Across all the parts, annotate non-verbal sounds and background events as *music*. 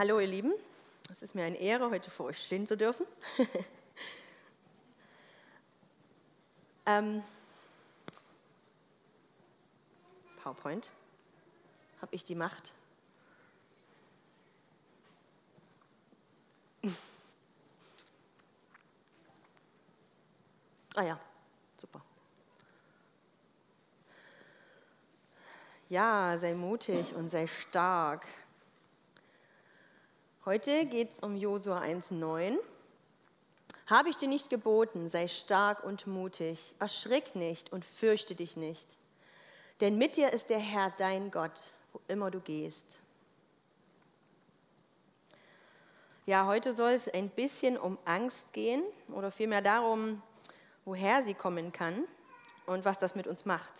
Hallo ihr Lieben, es ist mir eine Ehre, heute vor euch stehen zu dürfen. *laughs* ähm, PowerPoint, habe ich die Macht? *laughs* ah ja, super. Ja, sei mutig und sei stark. Heute geht es um Josua 1,9. Habe ich dir nicht geboten, sei stark und mutig, erschrick nicht und fürchte dich nicht. Denn mit dir ist der Herr dein Gott, wo immer du gehst. Ja, heute soll es ein bisschen um Angst gehen oder vielmehr darum, woher sie kommen kann und was das mit uns macht.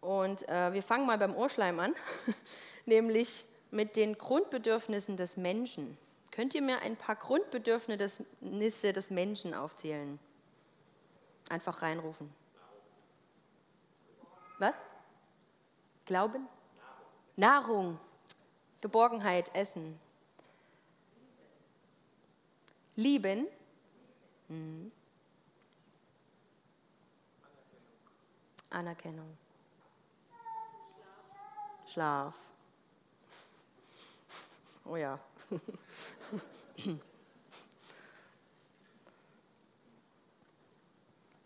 Und äh, wir fangen mal beim Ohrschleim an, *laughs* nämlich mit den Grundbedürfnissen des Menschen. Könnt ihr mir ein paar Grundbedürfnisse des Menschen aufzählen? Einfach reinrufen. Was? Glauben? Nahrung. Geborgenheit, Essen. Lieben. Mhm. Anerkennung. Schlaf. Oh ja.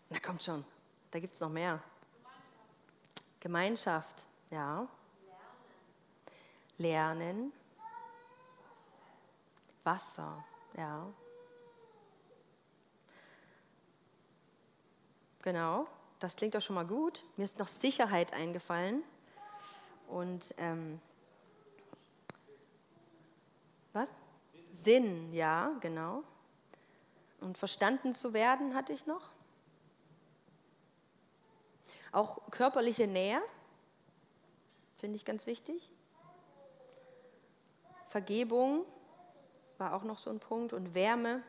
Na kommt schon, da gibt es noch mehr. Gemeinschaft, ja. Lernen. Wasser, ja. Genau, das klingt doch schon mal gut. Mir ist noch Sicherheit eingefallen. Und ähm, was? Sinn, ja, genau. Und verstanden zu werden hatte ich noch. Auch körperliche Nähe, finde ich ganz wichtig. Vergebung war auch noch so ein Punkt und Wärme.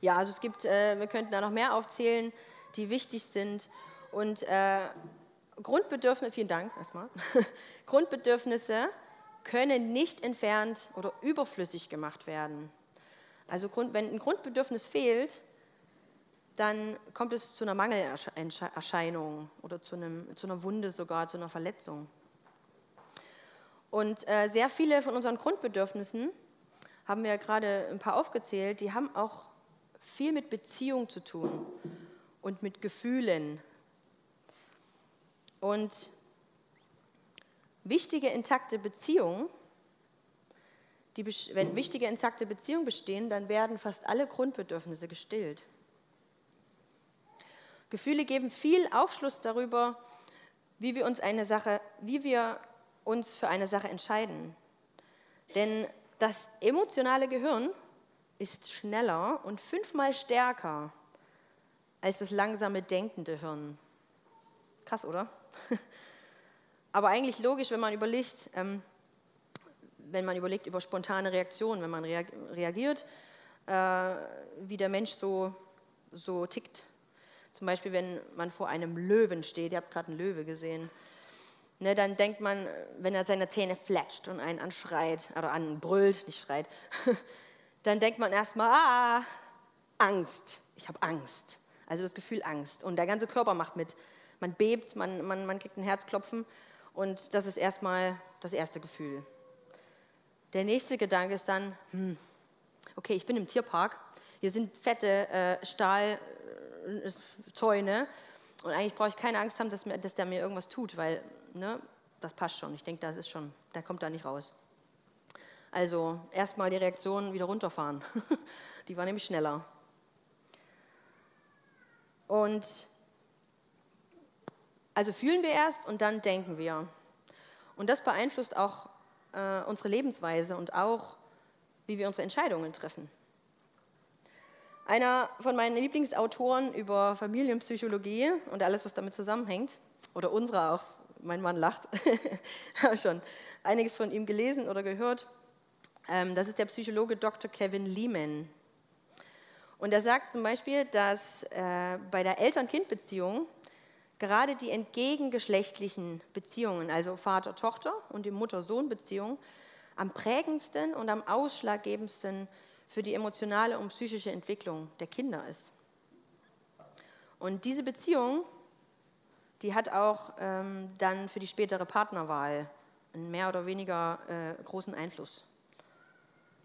Ja, also es gibt, äh, wir könnten da noch mehr aufzählen, die wichtig sind. Und äh, Grundbedürfnisse, vielen Dank erstmal. *laughs* Grundbedürfnisse können nicht entfernt oder überflüssig gemacht werden. Also wenn ein Grundbedürfnis fehlt, dann kommt es zu einer Mangelerscheinung oder zu, einem, zu einer Wunde sogar, zu einer Verletzung. Und äh, sehr viele von unseren Grundbedürfnissen, haben wir ja gerade ein paar aufgezählt, die haben auch viel mit Beziehung zu tun und mit Gefühlen. Und wichtige intakte Beziehungen, die, wenn wichtige intakte Beziehungen bestehen, dann werden fast alle Grundbedürfnisse gestillt. Gefühle geben viel Aufschluss darüber, wie wir uns eine Sache, wie wir uns für eine Sache entscheiden. Denn das emotionale Gehirn ist schneller und fünfmal stärker als das langsame denkende Hirn. Krass, oder? *laughs* Aber eigentlich logisch, wenn man überlegt, ähm, wenn man überlegt über spontane Reaktionen, wenn man reagiert, äh, wie der Mensch so, so tickt. Zum Beispiel, wenn man vor einem Löwen steht, ihr habt gerade einen Löwe gesehen, ne, dann denkt man, wenn er seine Zähne fletscht und einen anschreit, oder anbrüllt, nicht schreit, *laughs* dann denkt man erstmal, ah, Angst, ich habe Angst. Also das Gefühl Angst. Und der ganze Körper macht mit. Man bebt, man, man, man kriegt ein Herzklopfen und das ist erstmal das erste Gefühl. Der nächste Gedanke ist dann, hm, okay, ich bin im Tierpark, hier sind fette äh, Stahlzäune und eigentlich brauche ich keine Angst haben, dass, mir, dass der mir irgendwas tut, weil ne, das passt schon. Ich denke, das ist schon, der kommt da nicht raus. Also erstmal die Reaktion wieder runterfahren. *laughs* die war nämlich schneller. Und also fühlen wir erst und dann denken wir. Und das beeinflusst auch äh, unsere Lebensweise und auch, wie wir unsere Entscheidungen treffen. Einer von meinen Lieblingsautoren über Familienpsychologie und alles, was damit zusammenhängt, oder unsere auch, mein Mann lacht, *laughs* habe schon einiges von ihm gelesen oder gehört. Ähm, das ist der Psychologe Dr. Kevin Lehman. Und er sagt zum Beispiel, dass äh, bei der Eltern-Kind-Beziehung Gerade die entgegengeschlechtlichen Beziehungen, also Vater-Tochter und die Mutter-Sohn-Beziehung, am prägendsten und am ausschlaggebendsten für die emotionale und psychische Entwicklung der Kinder ist. Und diese Beziehung, die hat auch ähm, dann für die spätere Partnerwahl einen mehr oder weniger äh, großen Einfluss.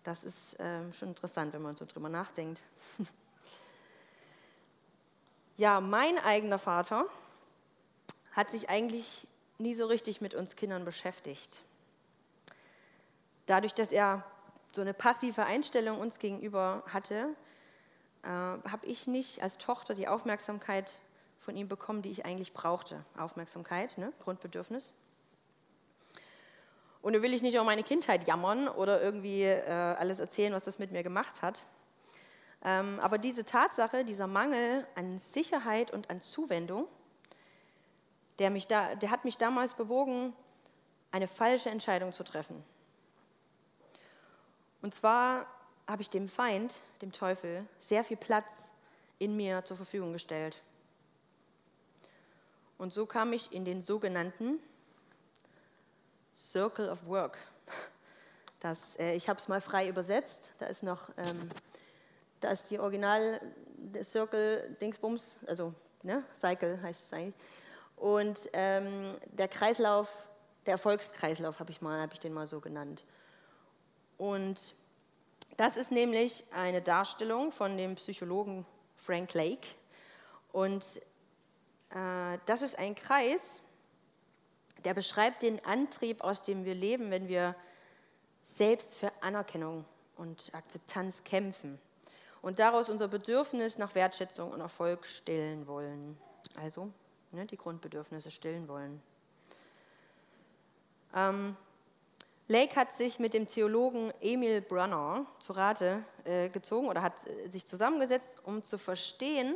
Das ist ähm, schon interessant, wenn man so drüber nachdenkt. *laughs* ja, mein eigener Vater hat sich eigentlich nie so richtig mit uns Kindern beschäftigt. Dadurch, dass er so eine passive Einstellung uns gegenüber hatte, äh, habe ich nicht als Tochter die Aufmerksamkeit von ihm bekommen, die ich eigentlich brauchte. Aufmerksamkeit, ne? Grundbedürfnis. Und da will ich nicht auch meine Kindheit jammern oder irgendwie äh, alles erzählen, was das mit mir gemacht hat. Ähm, aber diese Tatsache, dieser Mangel an Sicherheit und an Zuwendung, der, mich da, der hat mich damals bewogen, eine falsche Entscheidung zu treffen. Und zwar habe ich dem Feind, dem Teufel, sehr viel Platz in mir zur Verfügung gestellt. Und so kam ich in den sogenannten Circle of Work. Das, äh, ich habe es mal frei übersetzt. Da ist noch, ähm, da ist die Original Circle Dingsbums, also ne, Cycle heißt es eigentlich. Und ähm, der Kreislauf, der Erfolgskreislauf habe ich habe ich den mal so genannt. Und das ist nämlich eine Darstellung von dem Psychologen Frank Lake. Und äh, das ist ein Kreis, der beschreibt den Antrieb, aus dem wir leben, wenn wir selbst für Anerkennung und Akzeptanz kämpfen und daraus unser Bedürfnis nach Wertschätzung und Erfolg stillen wollen. Also ne, die Grundbedürfnisse stillen wollen. Ähm, Lake hat sich mit dem Theologen Emil Brunner zu Rate äh, gezogen oder hat äh, sich zusammengesetzt, um zu verstehen,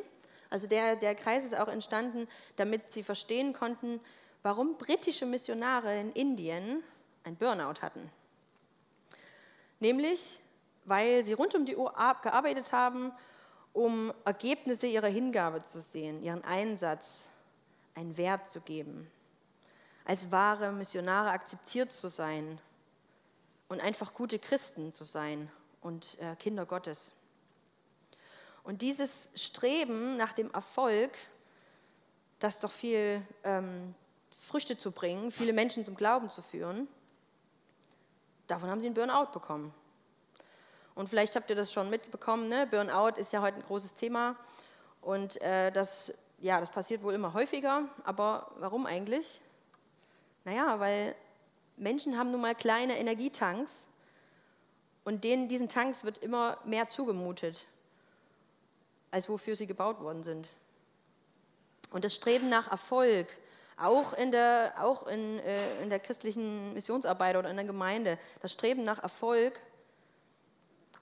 also der, der Kreis ist auch entstanden, damit sie verstehen konnten, warum britische Missionare in Indien ein Burnout hatten. Nämlich, weil sie rund um die Uhr gearbeitet haben, um Ergebnisse ihrer Hingabe zu sehen, ihren Einsatz, einen Wert zu geben, als wahre Missionare akzeptiert zu sein und einfach gute Christen zu sein und äh, Kinder Gottes. Und dieses Streben nach dem Erfolg, das doch viel ähm, Früchte zu bringen, viele Menschen zum Glauben zu führen, davon haben sie einen Burnout bekommen. Und vielleicht habt ihr das schon mitbekommen, ne? Burnout ist ja heute ein großes Thema und äh, das, ja, das passiert wohl immer häufiger, aber warum eigentlich? Naja, weil Menschen haben nun mal kleine Energietanks und denen, diesen Tanks wird immer mehr zugemutet, als wofür sie gebaut worden sind. Und das Streben nach Erfolg, auch in der, auch in, äh, in der christlichen Missionsarbeit oder in der Gemeinde, das Streben nach Erfolg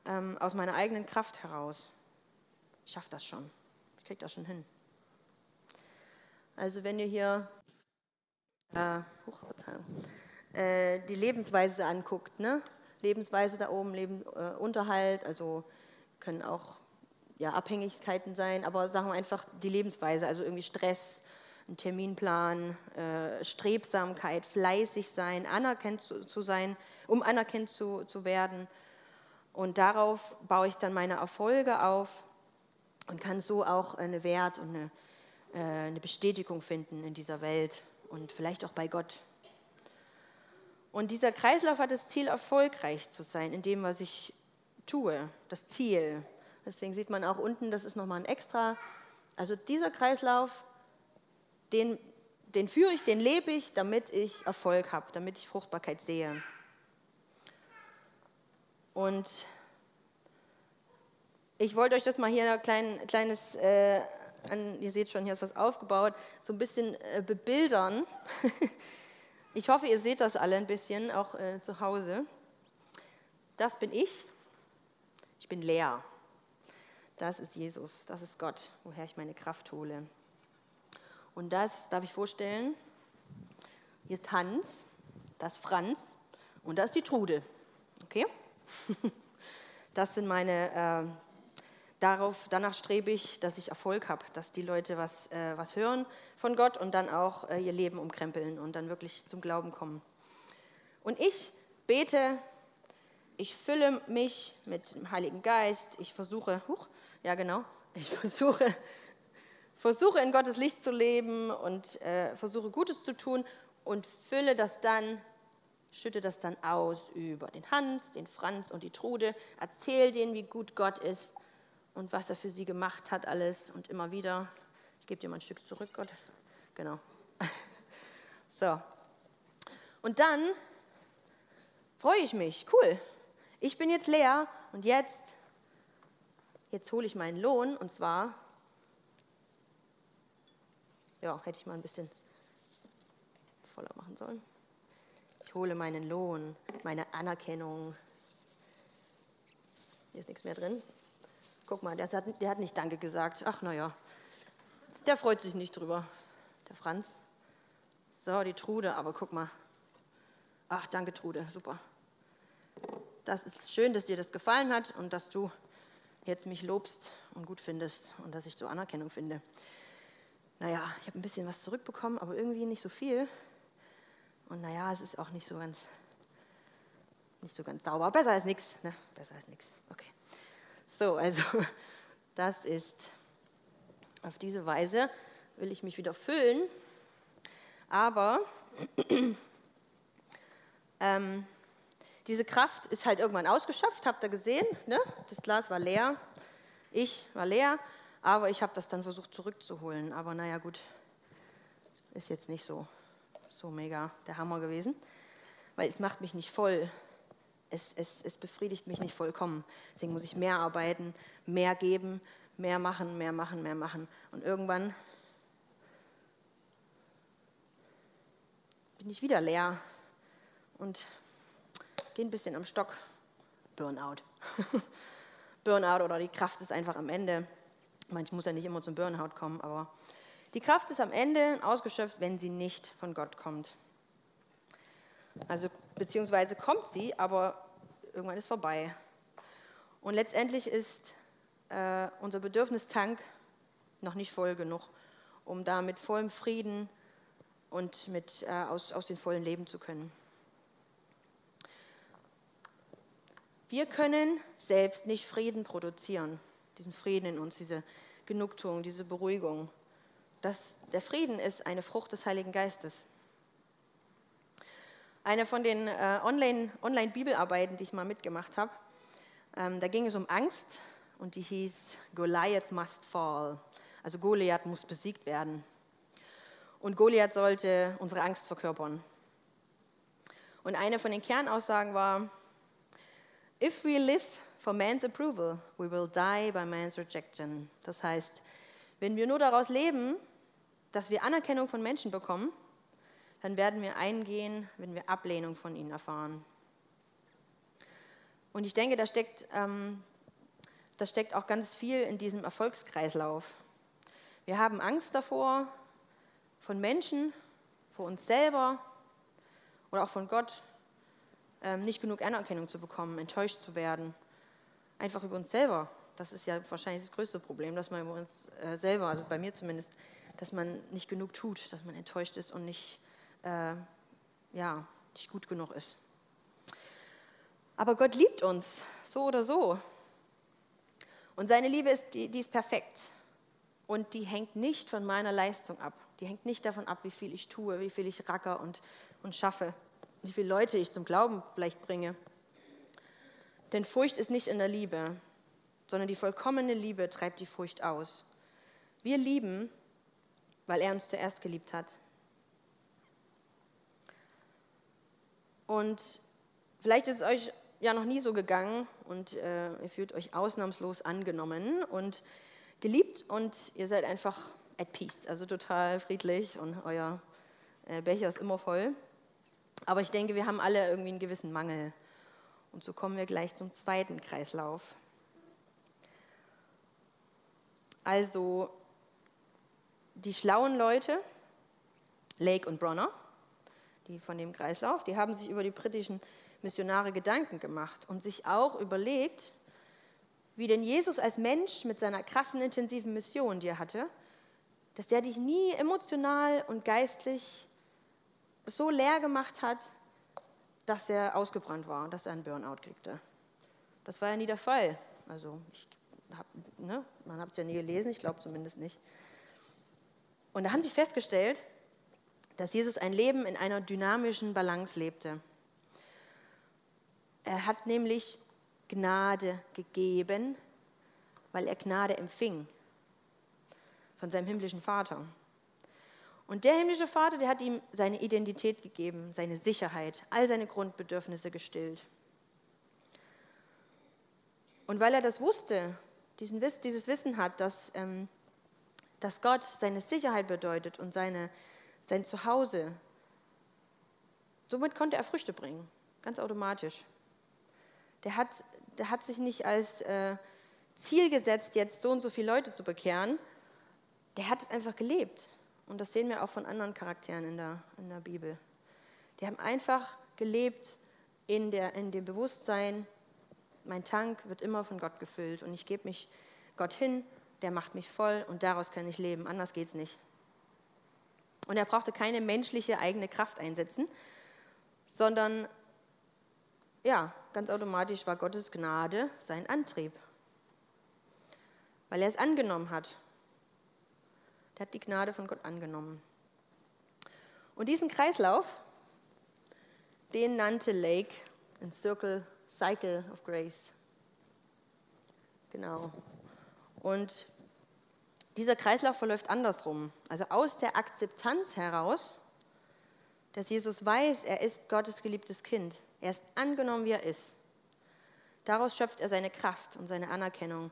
ähm, aus meiner eigenen Kraft heraus. Ich schaffe das schon. Ich kriege das schon hin. Also wenn ihr hier äh, äh, die Lebensweise anguckt, ne? Lebensweise da oben, Leben, äh, Unterhalt, also können auch ja, Abhängigkeiten sein, aber sagen wir einfach die Lebensweise, also irgendwie Stress, ein Terminplan, äh, Strebsamkeit, fleißig sein, anerkannt zu, zu, sein, um anerkannt zu, zu werden. Und darauf baue ich dann meine Erfolge auf und kann so auch einen Wert und eine, eine Bestätigung finden in dieser Welt und vielleicht auch bei Gott. Und dieser Kreislauf hat das Ziel, erfolgreich zu sein in dem, was ich tue, das Ziel. Deswegen sieht man auch unten, das ist nochmal ein extra. Also dieser Kreislauf den, den führe ich, den lebe ich, damit ich Erfolg habe, damit ich Fruchtbarkeit sehe. Und ich wollte euch das mal hier ein klein, kleines, äh, an, ihr seht schon, hier ist was aufgebaut, so ein bisschen äh, bebildern. *laughs* ich hoffe, ihr seht das alle ein bisschen, auch äh, zu Hause. Das bin ich. Ich bin leer. Das ist Jesus, das ist Gott, woher ich meine Kraft hole. Und das darf ich vorstellen. Hier ist Hans, das ist Franz und das ist die Trude. Okay? *laughs* Das sind meine, äh, darauf, danach strebe ich, dass ich Erfolg habe, dass die Leute was, äh, was hören von Gott und dann auch äh, ihr Leben umkrempeln und dann wirklich zum Glauben kommen. Und ich bete ich fülle mich mit dem Heiligen Geist, ich versuche, huch, ja genau, *laughs* ich versuche, versuche in Gottes Licht zu leben und äh, versuche Gutes zu tun und fülle das dann, schütte das dann aus über den Hans, den Franz und die Trude, erzähl denen, wie gut Gott ist und was er für sie gemacht hat alles und immer wieder. Ich gebe dir mal ein Stück zurück, Gott. Genau. *laughs* So. Und dann freue ich mich. Cool. Ich bin jetzt leer und jetzt, jetzt hole ich meinen Lohn und zwar, ja, hätte ich mal ein bisschen voller machen sollen. Ich hole meinen Lohn, meine Anerkennung. Hier ist nichts mehr drin. Guck mal, der hat, der hat nicht Danke gesagt. Ach, naja, der freut sich nicht drüber, der Franz. So, die Trude, aber guck mal. Ach, danke, Trude, super das ist schön, dass dir das gefallen hat und dass du jetzt mich lobst und gut findest und dass ich so Anerkennung finde. Naja, ich habe ein bisschen was zurückbekommen, aber irgendwie nicht so viel. Und naja, es ist auch nicht so ganz, nicht so ganz sauber. Besser als nichts. Ne? Besser als nichts. Okay. So, also *laughs* das ist auf diese Weise will ich mich wieder füllen. Aber *clears throat* ähm, diese Kraft ist halt irgendwann ausgeschöpft, habt ihr gesehen? Ne? Das Glas war leer, ich war leer, aber ich habe das dann versucht zurückzuholen. Aber naja, gut, ist jetzt nicht so, so mega der Hammer gewesen, weil es macht mich nicht voll. Es, es, es befriedigt mich nicht vollkommen. Deswegen muss ich mehr arbeiten, mehr geben, mehr machen, mehr machen, mehr machen. Und irgendwann bin ich wieder leer und geh ein bisschen am Stock. Burnout. *laughs* Burnout oder die Kraft ist einfach am Ende. Manchmal muss ja nicht immer zum Burnout kommen, aber die Kraft ist am Ende ausgeschöpft, wenn sie nicht von Gott kommt. Also beziehungsweise kommt sie, aber irgendwann ist vorbei. Und letztendlich ist äh, unser Bedürfnistank noch nicht voll genug, um da mit vollem Frieden und mit, äh, aus, aus den vollen leben zu können. Wir können selbst nicht Frieden produzieren, diesen Frieden in uns, diese Genugtuung, diese Beruhigung. Das, der Frieden ist eine Frucht des Heiligen Geistes. Eine von den äh, Online-Bibelarbeiten, die ich mal mitgemacht habe, ähm, da ging es um Angst und die hieß Goliath must fall. Also Goliath muss besiegt werden. Und Goliath sollte unsere Angst verkörpern. Und eine von den Kernaussagen war, If we live for man's approval, we will die by man's rejection. Das heißt, wenn wir nur daraus leben, dass wir Anerkennung von Menschen bekommen, dann werden wir eingehen, wenn wir Ablehnung von ihnen erfahren. Und ich denke, da steckt, ähm, da steckt auch ganz viel in diesem Erfolgskreislauf. Wir haben Angst davor, von Menschen, vor uns selber oder auch von Gott ähm, nicht genug Anerkennung zu bekommen, enttäuscht zu werden. Einfach über uns selber. Das ist ja wahrscheinlich das größte Problem, dass man über uns äh, selber, also bei mir zumindest, dass man nicht genug tut, dass man enttäuscht ist und nicht, äh, ja, nicht gut genug ist. Aber Gott liebt uns, so oder so. Und seine Liebe ist, die, die ist perfekt. Und die hängt nicht von meiner Leistung ab. Die hängt nicht davon ab, wie viel ich tue, wie viel ich racker und, und schaffe wie viele Leute ich zum Glauben vielleicht bringe. Denn Furcht ist nicht in der Liebe, sondern die vollkommene Liebe treibt die Furcht aus. Wir lieben, weil er uns zuerst geliebt hat. Und vielleicht ist es euch ja noch nie so gegangen und äh, ihr fühlt euch ausnahmslos angenommen und geliebt und ihr seid einfach at peace, also total friedlich und euer äh, Becher ist immer voll. Aber ich denke, wir haben alle irgendwie einen gewissen Mangel. Und so kommen wir gleich zum zweiten Kreislauf. Also die schlauen Leute, Lake und Bronner, die von dem Kreislauf, die haben sich über die britischen Missionare Gedanken gemacht und sich auch überlegt, wie denn Jesus als Mensch mit seiner krassen, intensiven Mission, die er hatte, dass er dich nie emotional und geistlich so leer gemacht hat, dass er ausgebrannt war, dass er einen Burnout kriegte. Das war ja nie der Fall. Also hab, ne, man hat es ja nie gelesen, ich glaube zumindest nicht. Und da haben sie festgestellt, dass Jesus ein Leben in einer dynamischen Balance lebte. Er hat nämlich Gnade gegeben, weil er Gnade empfing von seinem himmlischen Vater. Und der himmlische Vater, der hat ihm seine Identität gegeben, seine Sicherheit, all seine Grundbedürfnisse gestillt. Und weil er das wusste, diesen, dieses Wissen hat, dass, ähm, dass Gott seine Sicherheit bedeutet und seine, sein Zuhause, somit konnte er Früchte bringen, ganz automatisch. Der hat, der hat sich nicht als äh, Ziel gesetzt, jetzt so und so viele Leute zu bekehren, der hat es einfach gelebt. Und das sehen wir auch von anderen Charakteren in der, in der Bibel. Die haben einfach gelebt in, der, in dem Bewusstsein, mein Tank wird immer von Gott gefüllt und ich gebe mich Gott hin, der macht mich voll und daraus kann ich leben, anders geht es nicht. Und er brauchte keine menschliche eigene Kraft einsetzen, sondern ja, ganz automatisch war Gottes Gnade sein Antrieb, weil er es angenommen hat er hat die Gnade von Gott angenommen. Und diesen Kreislauf, den nannte Lake ein Circle, Cycle of Grace. Genau. Und dieser Kreislauf verläuft andersrum. Also aus der Akzeptanz heraus, dass Jesus weiß, er ist Gottes geliebtes Kind. Er ist angenommen, wie er ist. Daraus schöpft er seine Kraft und seine Anerkennung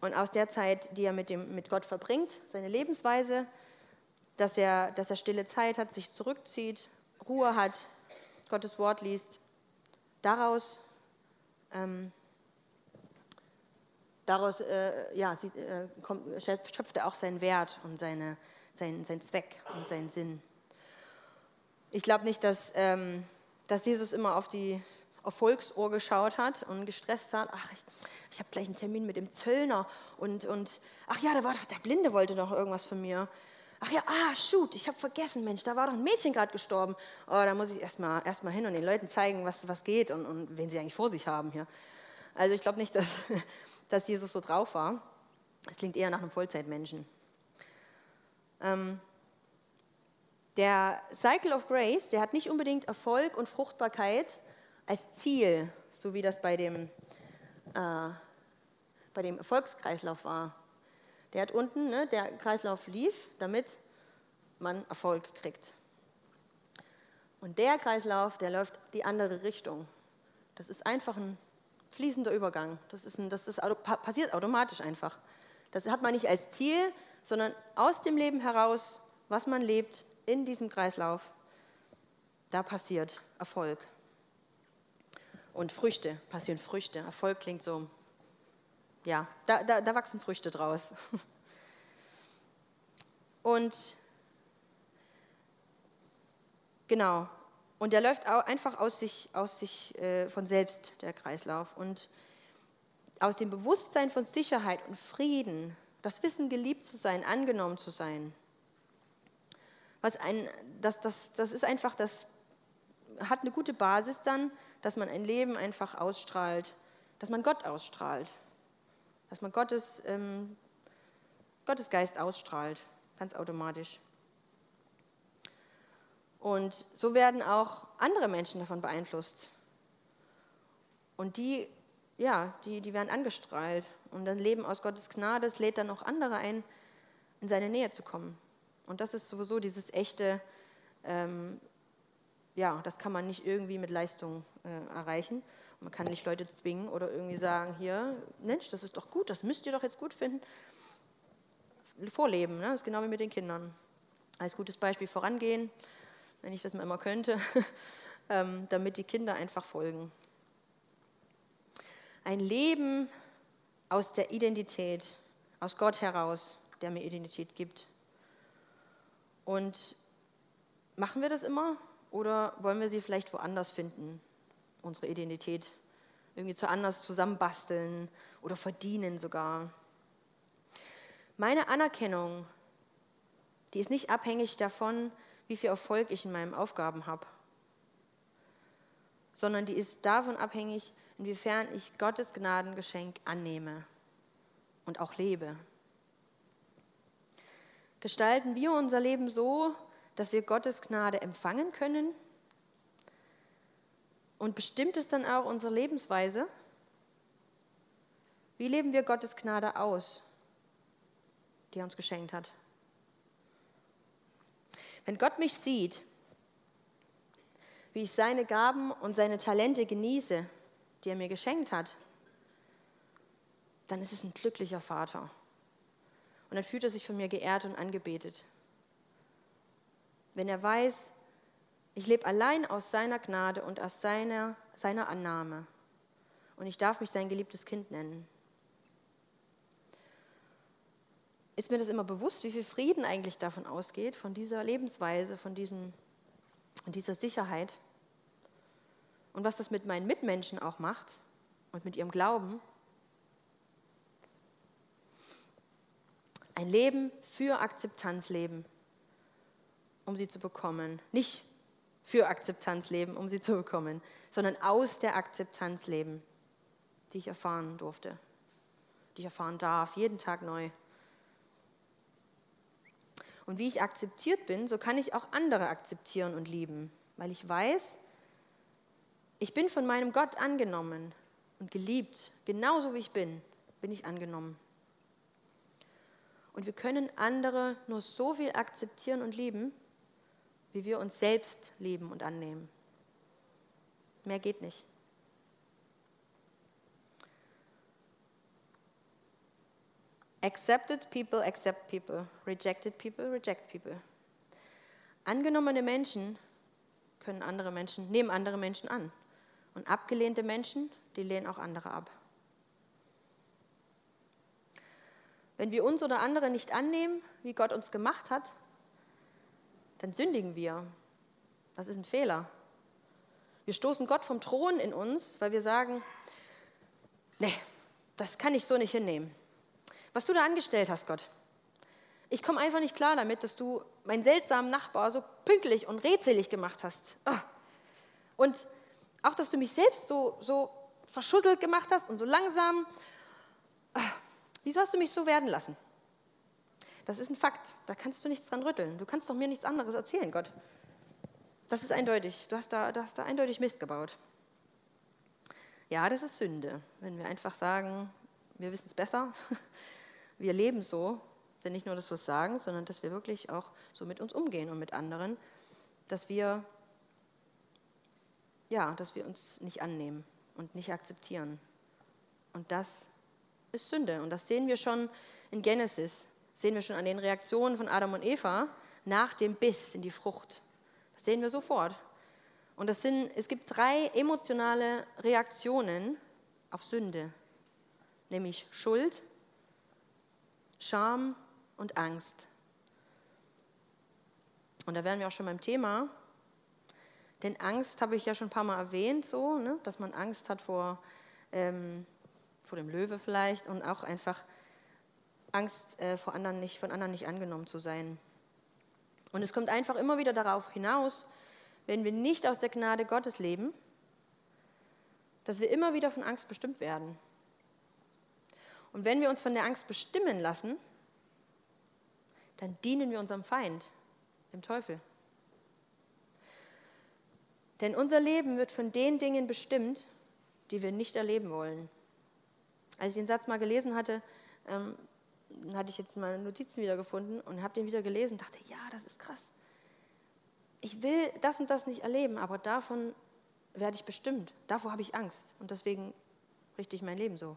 und aus der Zeit, die er mit, dem, mit Gott verbringt, seine Lebensweise, dass er, dass er stille Zeit hat, sich zurückzieht, Ruhe hat, Gottes Wort liest, daraus, ähm, daraus äh, ja, sie, äh, kommt, schöpft er auch seinen Wert und seine, sein, sein Zweck und seinen Sinn. Ich glaube nicht, dass, ähm, dass Jesus immer auf die auf Volksohr geschaut hat und gestresst hat, ach, ich, ich habe gleich einen Termin mit dem Zöllner und, und ach ja, da war doch, der Blinde wollte noch irgendwas von mir. Ach ja, ah, shoot, ich habe vergessen, Mensch, da war doch ein Mädchen gerade gestorben. Oh, da muss ich erstmal erst mal hin und den Leuten zeigen, was, was geht und, und wen sie eigentlich vor sich haben hier. Also ich glaube nicht, dass, dass Jesus so drauf war. Es klingt eher nach einem Vollzeitmenschen. Ähm, der Cycle of Grace, der hat nicht unbedingt Erfolg und Fruchtbarkeit als Ziel, so wie das bei dem äh, bei dem Erfolgskreislauf war. Der hat unten, ne, der Kreislauf lief, damit man Erfolg kriegt. Und der Kreislauf, der läuft die andere Richtung. Das ist einfach ein fließender Übergang. Das, ist ein, das ist, passiert automatisch einfach. Das hat man nicht als Ziel, sondern aus dem Leben heraus, was man lebt, in diesem Kreislauf, da passiert Erfolg. Und Früchte, passieren Früchte. Erfolg klingt so ja, da, da, da wachsen Früchte draus. *laughs* Und genau, und der läuft einfach aus sich, aus sich äh, von selbst, der Kreislauf. Und aus dem Bewusstsein von Sicherheit und Frieden, das Wissen, geliebt zu sein, angenommen zu sein. Was ein, das, das, das ist einfach, das hat eine gute Basis dann, dass man ein Leben einfach ausstrahlt, dass man Gott ausstrahlt dass man Gottes, ähm, Gottes Geist ausstrahlt, ganz automatisch. Und so werden auch andere Menschen davon beeinflusst. Und die, ja, die, die werden angestrahlt. Und das Leben aus Gottes Gnade, es lädt dann auch andere ein, in seine Nähe zu kommen. Und das ist sowieso dieses echte, ähm, ja, das kann man nicht irgendwie mit Leistung äh, erreichen. Man kann nicht Leute zwingen oder irgendwie sagen, hier, Mensch, das ist doch gut, das müsst ihr doch jetzt gut finden. Vorleben, ne? das ist genau wie mit den Kindern. Als gutes Beispiel vorangehen, wenn ich das mal immer könnte, *laughs* ähm, damit die Kinder einfach folgen. Ein Leben aus der Identität, aus Gott heraus, der mir Identität gibt. Und machen wir das immer oder wollen wir sie vielleicht woanders finden? unsere Identität irgendwie zu anders zusammenbasteln oder verdienen sogar. Meine Anerkennung, die ist nicht abhängig davon, wie viel Erfolg ich in meinen Aufgaben habe. sondern die ist davon abhängig, inwiefern ich Gottes Gnadengeschenk annehme und auch lebe. Gestalten wir unser Leben so, dass wir Gottes Gnade empfangen können? Und bestimmt es dann auch unsere Lebensweise? Wie leben wir Gottes Gnade aus, die er uns geschenkt hat? Wenn Gott mich sieht, wie ich seine Gaben und seine Talente genieße, die er mir geschenkt hat, dann ist es ein glücklicher Vater. Und dann fühlt er sich von mir geehrt und angebetet. Wenn er weiß, ich lebe allein aus seiner Gnade und aus seiner, seiner Annahme. Und ich darf mich sein geliebtes Kind nennen. Ist mir das immer bewusst, wie viel Frieden eigentlich davon ausgeht, von dieser Lebensweise, von diesen, dieser Sicherheit? Und was das mit meinen Mitmenschen auch macht und mit ihrem Glauben? Ein Leben für Akzeptanz leben, um sie zu bekommen. Nicht für Akzeptanz leben, um sie zu bekommen, sondern aus der Akzeptanz leben, die ich erfahren durfte, die ich erfahren darf, jeden Tag neu. Und wie ich akzeptiert bin, so kann ich auch andere akzeptieren und lieben, weil ich weiß, ich bin von meinem Gott angenommen und geliebt, genauso wie ich bin, bin ich angenommen. Und wir können andere nur so viel akzeptieren und lieben, wie wir uns selbst lieben und annehmen. Mehr geht nicht. Accepted people accept people, rejected people reject people. Angenommene Menschen können andere Menschen, nehmen andere Menschen an. Und abgelehnte Menschen, die lehnen auch andere ab. Wenn wir uns oder andere nicht annehmen, wie Gott uns gemacht hat, dann sündigen wir. Das ist ein Fehler. Wir stoßen Gott vom Thron in uns, weil wir sagen, nee, das kann ich so nicht hinnehmen. Was du da angestellt hast, Gott. Ich komme einfach nicht klar damit, dass du meinen seltsamen Nachbar so pünktlich und redselig gemacht hast. Ah. Und auch, dass du mich selbst so, so verschusselt gemacht hast und so langsam. Ah. Wieso hast du mich so werden lassen? Das ist ein Fakt, da kannst du nichts dran rütteln. Du kannst doch mir nichts anderes erzählen, Gott. Das ist eindeutig, du hast da, du hast da eindeutig Mist gebaut. Ja, das ist Sünde, wenn wir einfach sagen, wir wissen es besser, *laughs* wir leben so, denn nicht nur, dass wir es sagen, sondern dass wir wirklich auch so mit uns umgehen und mit anderen, dass wir, ja, dass wir uns nicht annehmen und nicht akzeptieren. Und das ist Sünde. Und das sehen wir schon in Genesis, sehen wir schon an den Reaktionen von Adam und Eva nach dem Biss in die Frucht. Das sehen wir sofort. Und das sind, es gibt drei emotionale Reaktionen auf Sünde, nämlich Schuld, Scham und Angst. Und da wären wir auch schon beim Thema. Denn Angst habe ich ja schon ein paar Mal erwähnt, so, ne, dass man Angst hat vor ähm, vor dem Löwe vielleicht und auch einfach Angst, äh, vor anderen nicht, von anderen nicht angenommen zu sein. Und es kommt einfach immer wieder darauf hinaus, wenn wir nicht aus der Gnade Gottes leben, dass wir immer wieder von Angst bestimmt werden. Und wenn wir uns von der Angst bestimmen lassen, dann dienen wir unserem Feind, dem Teufel. Denn unser Leben wird von den Dingen bestimmt, die wir nicht erleben wollen. Als ich den Satz mal gelesen hatte, ähm, hatte ich jetzt meine Notizen wieder gefunden und habe den wieder gelesen und dachte, ja, das ist krass. Ich will das und das nicht erleben, aber davon werde ich bestimmt. Davor habe ich Angst und deswegen richte ich mein Leben so,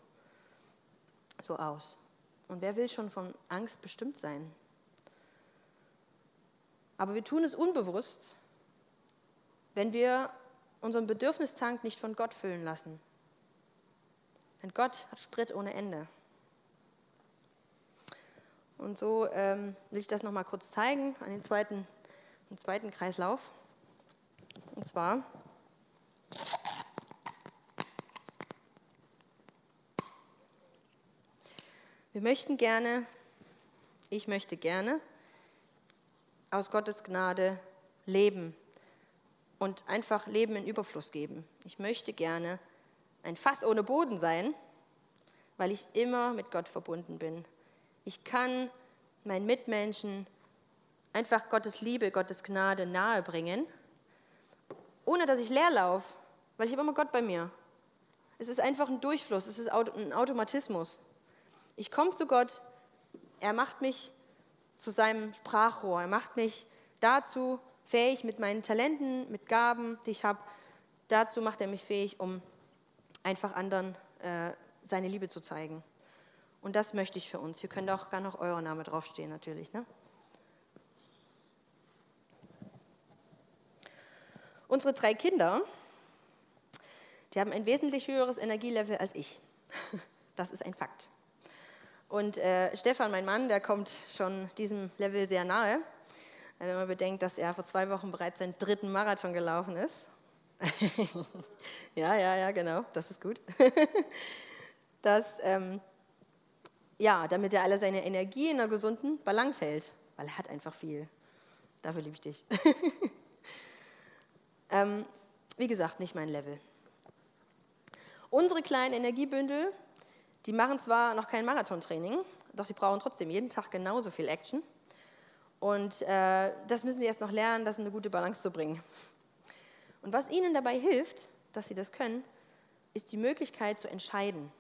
so aus. Und wer will schon von Angst bestimmt sein? Aber wir tun es unbewusst, wenn wir unseren Bedürfnistank nicht von Gott füllen lassen. Denn Gott hat Sprit ohne Ende. Und so ähm, will ich das nochmal kurz zeigen an den zweiten, den zweiten Kreislauf. Und zwar wir möchten gerne, ich möchte gerne aus Gottes Gnade leben. und einfach Leben in Überfluss geben. Ich möchte gerne ein Fass ohne Boden sein, weil ich immer mit Gott verbunden bin. Ich kann meinen Mitmenschen einfach Gottes Liebe, Gottes Gnade nahebringen, ohne dass ich leer laufe, weil ich habe immer Gott bei mir. Es ist einfach ein Durchfluss, es ist ein Automatismus. Ich komme zu Gott, er macht mich zu seinem Sprachrohr, er macht mich dazu fähig mit meinen Talenten, mit Gaben, die ich habe, dazu macht er mich fähig, um einfach anderen äh, seine Liebe zu zeigen. Und das möchte ich für uns. Hier könnte auch gar noch euer Name draufstehen, natürlich. Ne? Unsere drei Kinder, die haben ein wesentlich höheres Energielevel als ich. *laughs* Das ist ein Fakt. Und äh, Stefan, mein Mann, der kommt schon diesem Level sehr nahe, wenn man bedenkt, dass er vor zwei Wochen bereits seinen dritten Marathon gelaufen ist. *laughs* ja, ja, ja, genau, das ist gut. *laughs* dass, ähm, ja, damit er alle seine Energie in einer gesunden Balance hält, weil er hat einfach viel. Dafür liebe ich dich. *laughs* ähm, wie gesagt, nicht mein Level. Unsere kleinen Energiebündel, die machen zwar noch kein Marathontraining, doch sie brauchen trotzdem jeden Tag genauso viel Action. Und äh, das müssen sie erst noch lernen, das in eine gute Balance zu bringen. Und was ihnen dabei hilft, dass sie das können, ist die Möglichkeit zu entscheiden.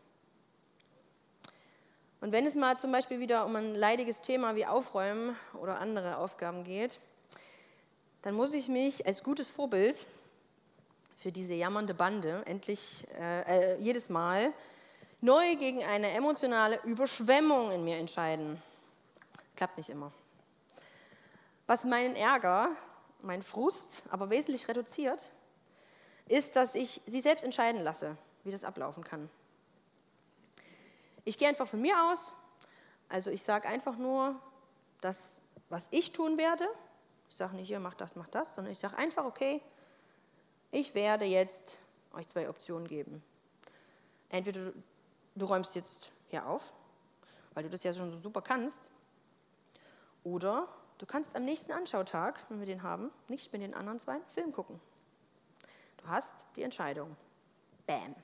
Und wenn es mal zum Beispiel wieder um ein leidiges Thema wie Aufräumen oder andere Aufgaben geht, dann muss ich mich als gutes Vorbild für diese jammernde Bande endlich äh, äh, jedes Mal neu gegen eine emotionale Überschwemmung in mir entscheiden. Klappt nicht immer. Was meinen Ärger, meinen Frust aber wesentlich reduziert, ist, dass ich sie selbst entscheiden lasse, wie das ablaufen kann. Ich gehe einfach von mir aus. Also ich sage einfach nur das, was ich tun werde. Ich sage nicht, hier, mach das, mach das, sondern ich sage einfach, okay, ich werde jetzt euch zwei Optionen geben. Entweder du, räumst jetzt hier auf, weil du das ja schon so super kannst, oder du kannst am nächsten Anschautag, wenn wir den haben, nicht mit den anderen zwei Film gucken. Du hast die Entscheidung. Bam.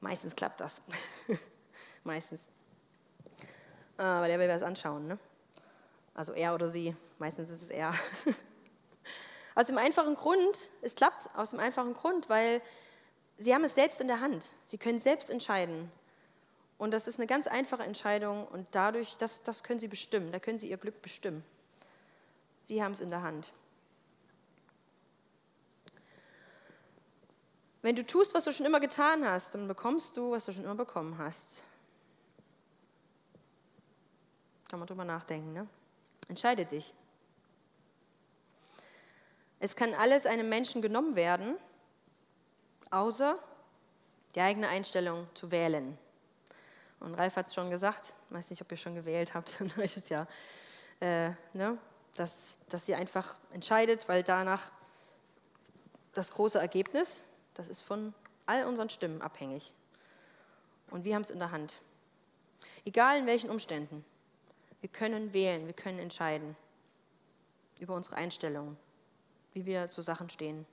Meistens klappt das. *laughs* meistens. Äh, weil er will was anschauen, ne? Also er oder sie, meistens ist es er. *laughs* aus dem einfachen Grund, es klappt aus dem einfachen Grund, weil sie haben es selbst in der Hand. Sie können selbst entscheiden. Und das ist eine ganz einfache Entscheidung und dadurch, das, das können sie bestimmen, da können sie ihr Glück bestimmen. Sie haben es in der Hand. Wenn du tust, was du schon immer getan hast, dann bekommst du, was du schon immer bekommen hast. Kann man drüber nachdenken, ne? Entscheide dich. Es kann alles einem Menschen genommen werden, außer die eigene Einstellung zu wählen. Und Ralf hat es schon gesagt, ich weiß nicht, ob ihr schon gewählt habt, *laughs* neues Jahr, äh, ne? dass, dass ihr einfach entscheidet, weil danach das große Ergebnis, das ist von all unseren Stimmen abhängig. Und wir haben es in der Hand. Egal in welchen Umständen. Wir können wählen, wir können entscheiden über unsere Einstellung, wie wir zu Sachen stehen.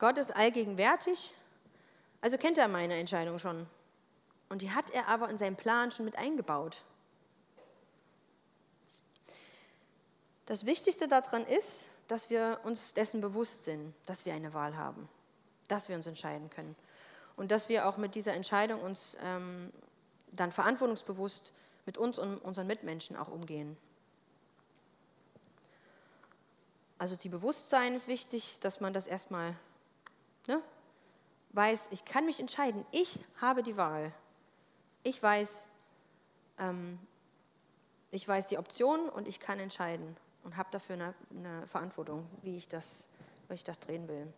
Gott ist allgegenwärtig, also kennt er meine Entscheidung schon. Und die hat er aber in seinen Plan schon mit eingebaut. Das Wichtigste daran ist, dass wir uns dessen bewusst sind, dass wir eine Wahl haben, dass wir uns entscheiden können und dass wir auch mit dieser Entscheidung uns ähm, dann verantwortungsbewusst mit uns und unseren Mitmenschen auch umgehen. Also die Bewusstsein ist wichtig, dass man das erstmal ne, weiß, ich kann mich entscheiden, ich habe die Wahl. Ich weiß, ähm, ich weiß die Optionen und ich kann entscheiden und habe dafür eine, eine, Verantwortung, wie ich, das, wie ich das drehen will.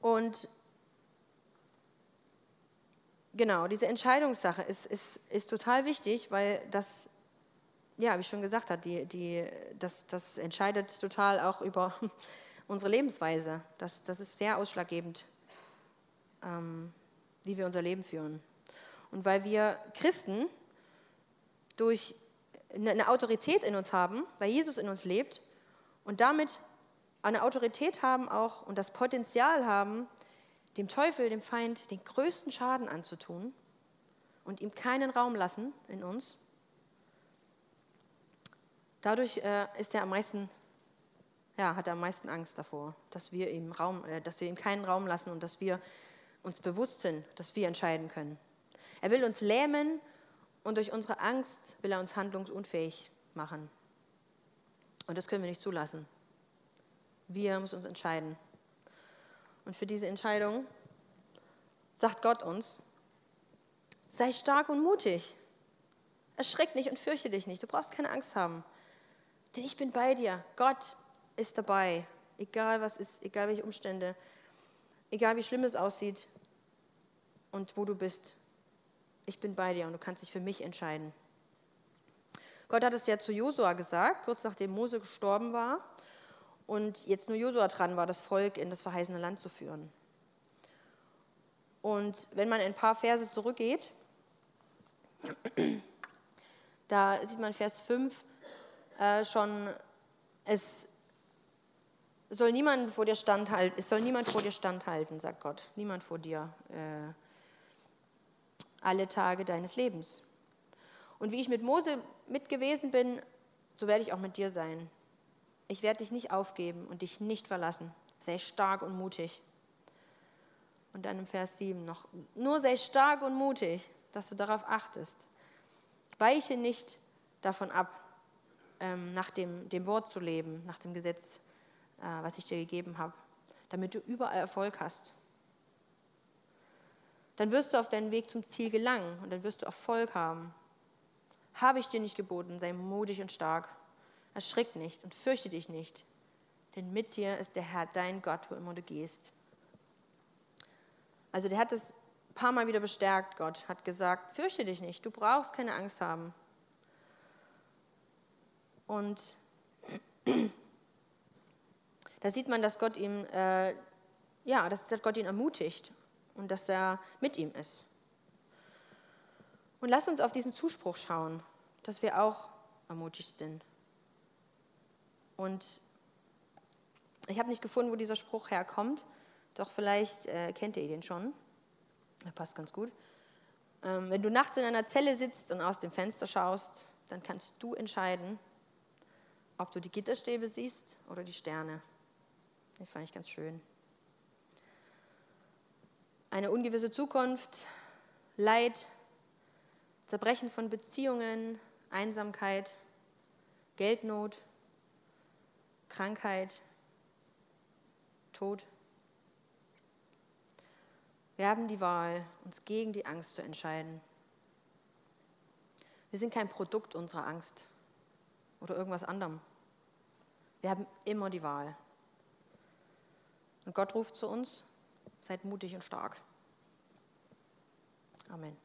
Und Genau, diese Entscheidungssache ist, ist, ist total wichtig, weil das, ja, wie ich schon gesagt habe, die, die, das, das entscheidet total auch über unsere Lebensweise. Das, das ist sehr ausschlaggebend, ähm, wie wir unser Leben führen. Und weil wir Christen durch eine Autorität in uns haben, weil Jesus in uns lebt und damit eine Autorität haben auch und das Potenzial haben, dem Teufel, dem Feind, den größten Schaden anzutun und ihm keinen Raum lassen in uns. Dadurch äh, ist er am meisten, ja, hat er am meisten Angst davor, dass wir ihm Raum, äh, dass wir ihm keinen Raum lassen und dass wir uns bewusst sind, dass wir entscheiden können. Er will uns lähmen und durch unsere Angst will er uns handlungsunfähig machen. Und das können wir nicht zulassen. Wir müssen uns entscheiden. Und für diese Entscheidung sagt Gott uns, sei stark und mutig. Erschreck nicht und fürchte dich nicht. Du brauchst keine Angst haben. Denn ich bin bei dir. Gott ist dabei. Egal was ist, egal welche Umstände, egal wie schlimm es aussieht und wo du bist. Ich bin bei dir und du kannst dich für mich entscheiden. Gott hat es ja zu Josua gesagt, kurz nachdem Mose gestorben war und jetzt nur Josua dran war, das Volk in das verheißene Land zu führen. Und wenn man ein paar Verse zurückgeht, da sieht man Vers 5 äh, schon, es soll niemand vor dir standhalten, es soll niemand vor dir standhalten, sagt Gott, niemand vor dir äh, alle Tage deines Lebens. Und wie ich mit Mose mit gewesen bin, so werde ich auch mit dir sein. Ich werde dich nicht aufgeben und dich nicht verlassen. Sei stark und mutig. Und dann im Vers 7 noch, nur sei stark und mutig, dass du darauf achtest. Weiche nicht davon ab, ähm, nach dem, dem Wort zu leben, nach dem Gesetz, äh, was ich dir gegeben habe, damit du überall Erfolg hast. Dann wirst du auf deinen Weg zum Ziel gelangen und dann wirst du Erfolg haben. Habe ich dir nicht geboten, sei mutig und stark. Erschrick nicht und fürchte dich nicht, denn mit dir ist der Herr dein Gott, wo immer du gehst. Also der hat es ein paar Mal wieder bestärkt, Gott hat gesagt, fürchte dich nicht, du brauchst keine Angst haben. Und da sieht man, dass Gott ihm, äh, ja, dass Gott ihn ermutigt und dass er mit ihm ist. Und lasst uns auf diesen Zuspruch schauen, dass wir auch ermutigt sind. Und ich habe nicht gefunden, wo dieser Spruch herkommt, doch vielleicht äh, kennt ihr den schon. Der passt ganz gut. Ähm, wenn du nachts in einer Zelle sitzt und aus dem Fenster schaust, dann kannst du entscheiden, ob du die Gitterstäbe siehst oder die Sterne. Den fand ich ganz schön. Eine ungewisse Zukunft, Leid, Zerbrechen von Beziehungen, Einsamkeit, Geldnot, Krankheit, Tod. Wir haben die Wahl, uns gegen die Angst zu entscheiden. Wir sind kein Produkt unserer Angst oder irgendwas anderem. Wir haben immer die Wahl. Und Gott ruft zu uns, seid mutig und stark. Amen.